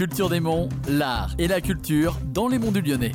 Culture des Monts, l'art et la culture dans les monts du Lyonnais.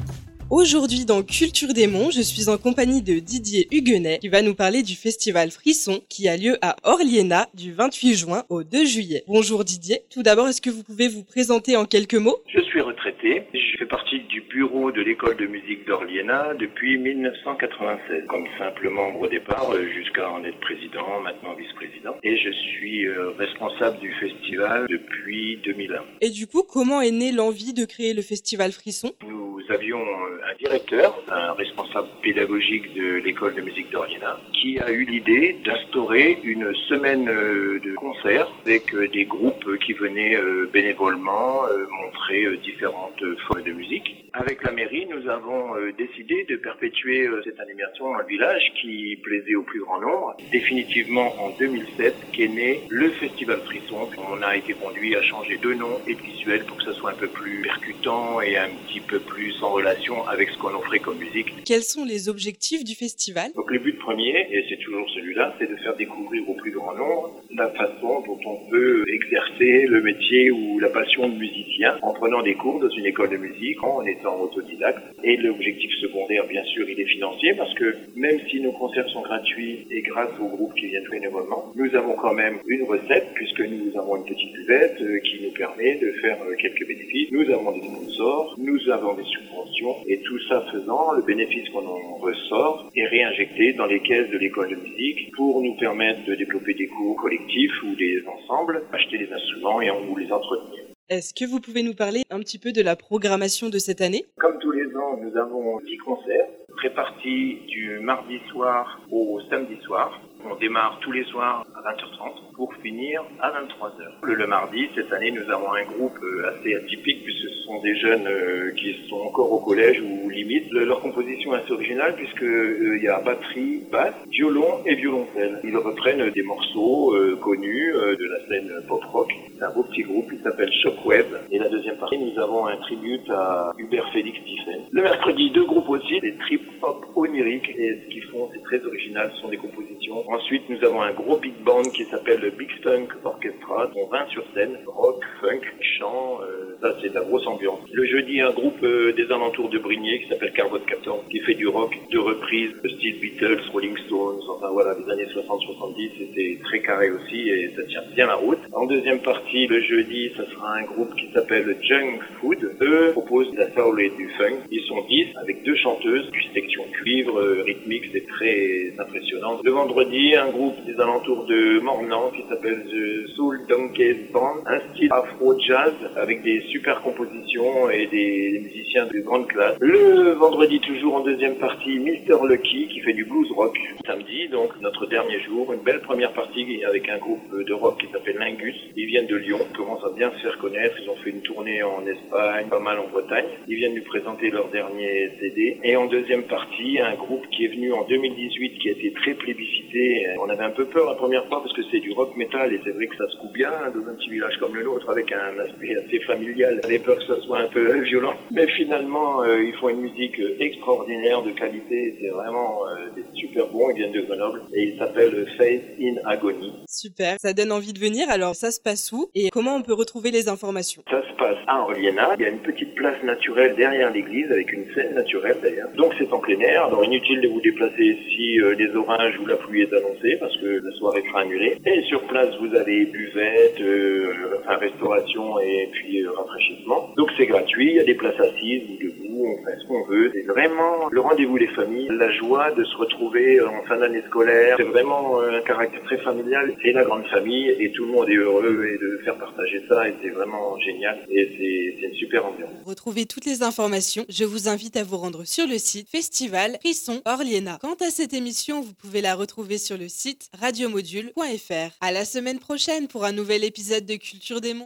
Aujourd'hui dans Culture des Monts, je suis en compagnie de Didier Huguenet qui va nous parler du festival Frisson qui a lieu à Orliena du 28 juin au 2 juillet. Bonjour Didier, tout d'abord est-ce que vous pouvez vous présenter en quelques mots? Je suis retraité, je fais partie du bureau de l'école de musique d'Orliena depuis 1996 comme simple membre au départ euh, jusqu'à en être président, maintenant vice-président. Et je suis euh, responsable du festival depuis 2001. Et du coup, comment est née l'envie de créer le festival Frisson? Nous avions euh, un directeur, un responsable pédagogique de l'école de musique d'Orliena, qui a eu l'idée d'instaurer une semaine euh, de concerts avec euh, des groupes qui venaient bénévolement montrer différentes formes de musique. Avec la mairie, nous avons décidé de perpétuer cette animation dans le village qui plaisait au plus grand nombre. Définitivement en 2007 qu'est né le Festival Frisson. On a été conduit à changer de nom et de visuel pour que ça soit un peu plus percutant et un petit peu plus en relation avec ce qu'on offrait comme musique. Quels sont les objectifs du festival? Donc le but premier, et c'est toujours celui-là, c'est de faire découvrir au plus grand nombre la façon dont on peut exercer le métier ou la passion de musicien en prenant des cours dans une école de musique, en étant autodidacte. Et l'objectif secondaire, bien sûr, il est financier parce que même si nos concerts sont gratuits et grâce aux groupes qui viennent bénévolement, nous avons quand même une recette puisque nous avons une petite buvette euh, qui nous permet de faire euh, quelques bénéfices. Nous avons des sponsors, nous avons des subventions et tout ça faisant, le bénéfice qu'on en ressort est réinjecté dans les caisses de l'école de musique pour nous permettre de développer des cours collectifs ou des ensembles, acheter des instruments et ou les entretenir. Est-ce que vous pouvez nous parler un petit peu de la programmation de cette année? Comme tous les ans, nous avons 10 concerts répartis du mardi soir au samedi soir. On démarre tous les soirs 20h30 pour finir à 23h. Le, mardi, cette année, nous avons un groupe euh, assez atypique puisque ce sont des jeunes euh, qui sont encore au collège ou limite. Le, leur composition est assez originale puisque euh, il y a batterie, basse, violon et violoncelle. Ils reprennent des morceaux connus de la scène pop-rock. C'est un beau petit groupe, il s'appelle Shockwave. Et la deuxième partie, nous avons un tribute à Hubert Félix Tiffen. Le mercredi, deux groupes aussi, des trip-hop oniriques. Et ce qu'ils font, c'est très original, ce sont des compositions. Ensuite, nous avons un gros big band qui s'appelle le Big Funk Orchestra, dont 20 sur scène, rock, funk, chant, euh, ça c'est de la grosse ambiance. Le jeudi, un groupe euh, des alentours de Brigné qui s'appelle Carbot 14, qui fait du rock de reprise, style Beatles, Rolling Stones, enfin voilà, des années 60-70, c'était très carré aussi et ça tient bien la route. En deuxième partie, le jeudi, ça sera un groupe qui s'appelle Junk Food. Eux proposent de la soul et du funk. Ils sont 10 avec deux chanteuses, puis section cuivre, euh, rythmique, c'est très impressionnant. Le vendredi, un groupe des alentours de Mornan qui s'appelle The Soul Donkeys Band, un style afro-jazz avec des super compositions et des, musiciens de grande classe. Le vendredi, toujours en deuxième partie, Mr. Lucky qui fait du blues rock. Samedi, donc notre dernier jour, une belle première partie avec un groupe de rock qui s'appelle Lingus. Ils viennent de Lyon, commencent à bien se faire connaître. Ils ont fait une tournée en Espagne, pas mal en Bretagne. Ils viennent nous présenter leur dernier CD. Et en deuxième partie, un groupe qui est venu en 2018 qui a été très plébiscité. On avait un peu peur la première fois parce que c'est du rock metal et c'est vrai que ça se coupe bien dans un petit village comme le nôtre avec un aspect assez familial. On avait peur que ça soit un peu violent. Mais finalement, euh, ils font une musique extraordinaire de qualité. C'est vraiment euh, des super bons. Ils viennent de Grenoble et ils s'appellent Faith in Agony. Super. Ça donne envie de venir. Alors, ça se passe où et comment on peut retrouver les informations? Ça se passe à Orliena. Il y a une petite place naturelle derrière l'église avec une scène naturelle d'ailleurs. Donc c'est en plein air. Alors inutile de vous déplacer si euh, les orages ou la pluie est annoncée parce que la soirée sera Et sur place, vous avez buvette, euh, restauration et puis euh, rafraîchissement. Donc c'est gratuit. Il y a des places assises ou debout. On fait ce qu'on veut. C'est vraiment le rendez-vous des familles. La joie de se retrouver en fin d'année scolaire. C'est vraiment un caractère très familial. C'est la grande famille et tout le monde est heureux et de faire partager ça. Et c'est vraiment génial. Et c'est une super ambiance. Retrouvez toutes les informations. Je vous invite à vous rendre sur le site Festival Frisson Orliena. Quant à cette émission, vous pouvez la retrouver sur le site radiomodule.fr. À la semaine prochaine pour un nouvel épisode de Culture des Monts.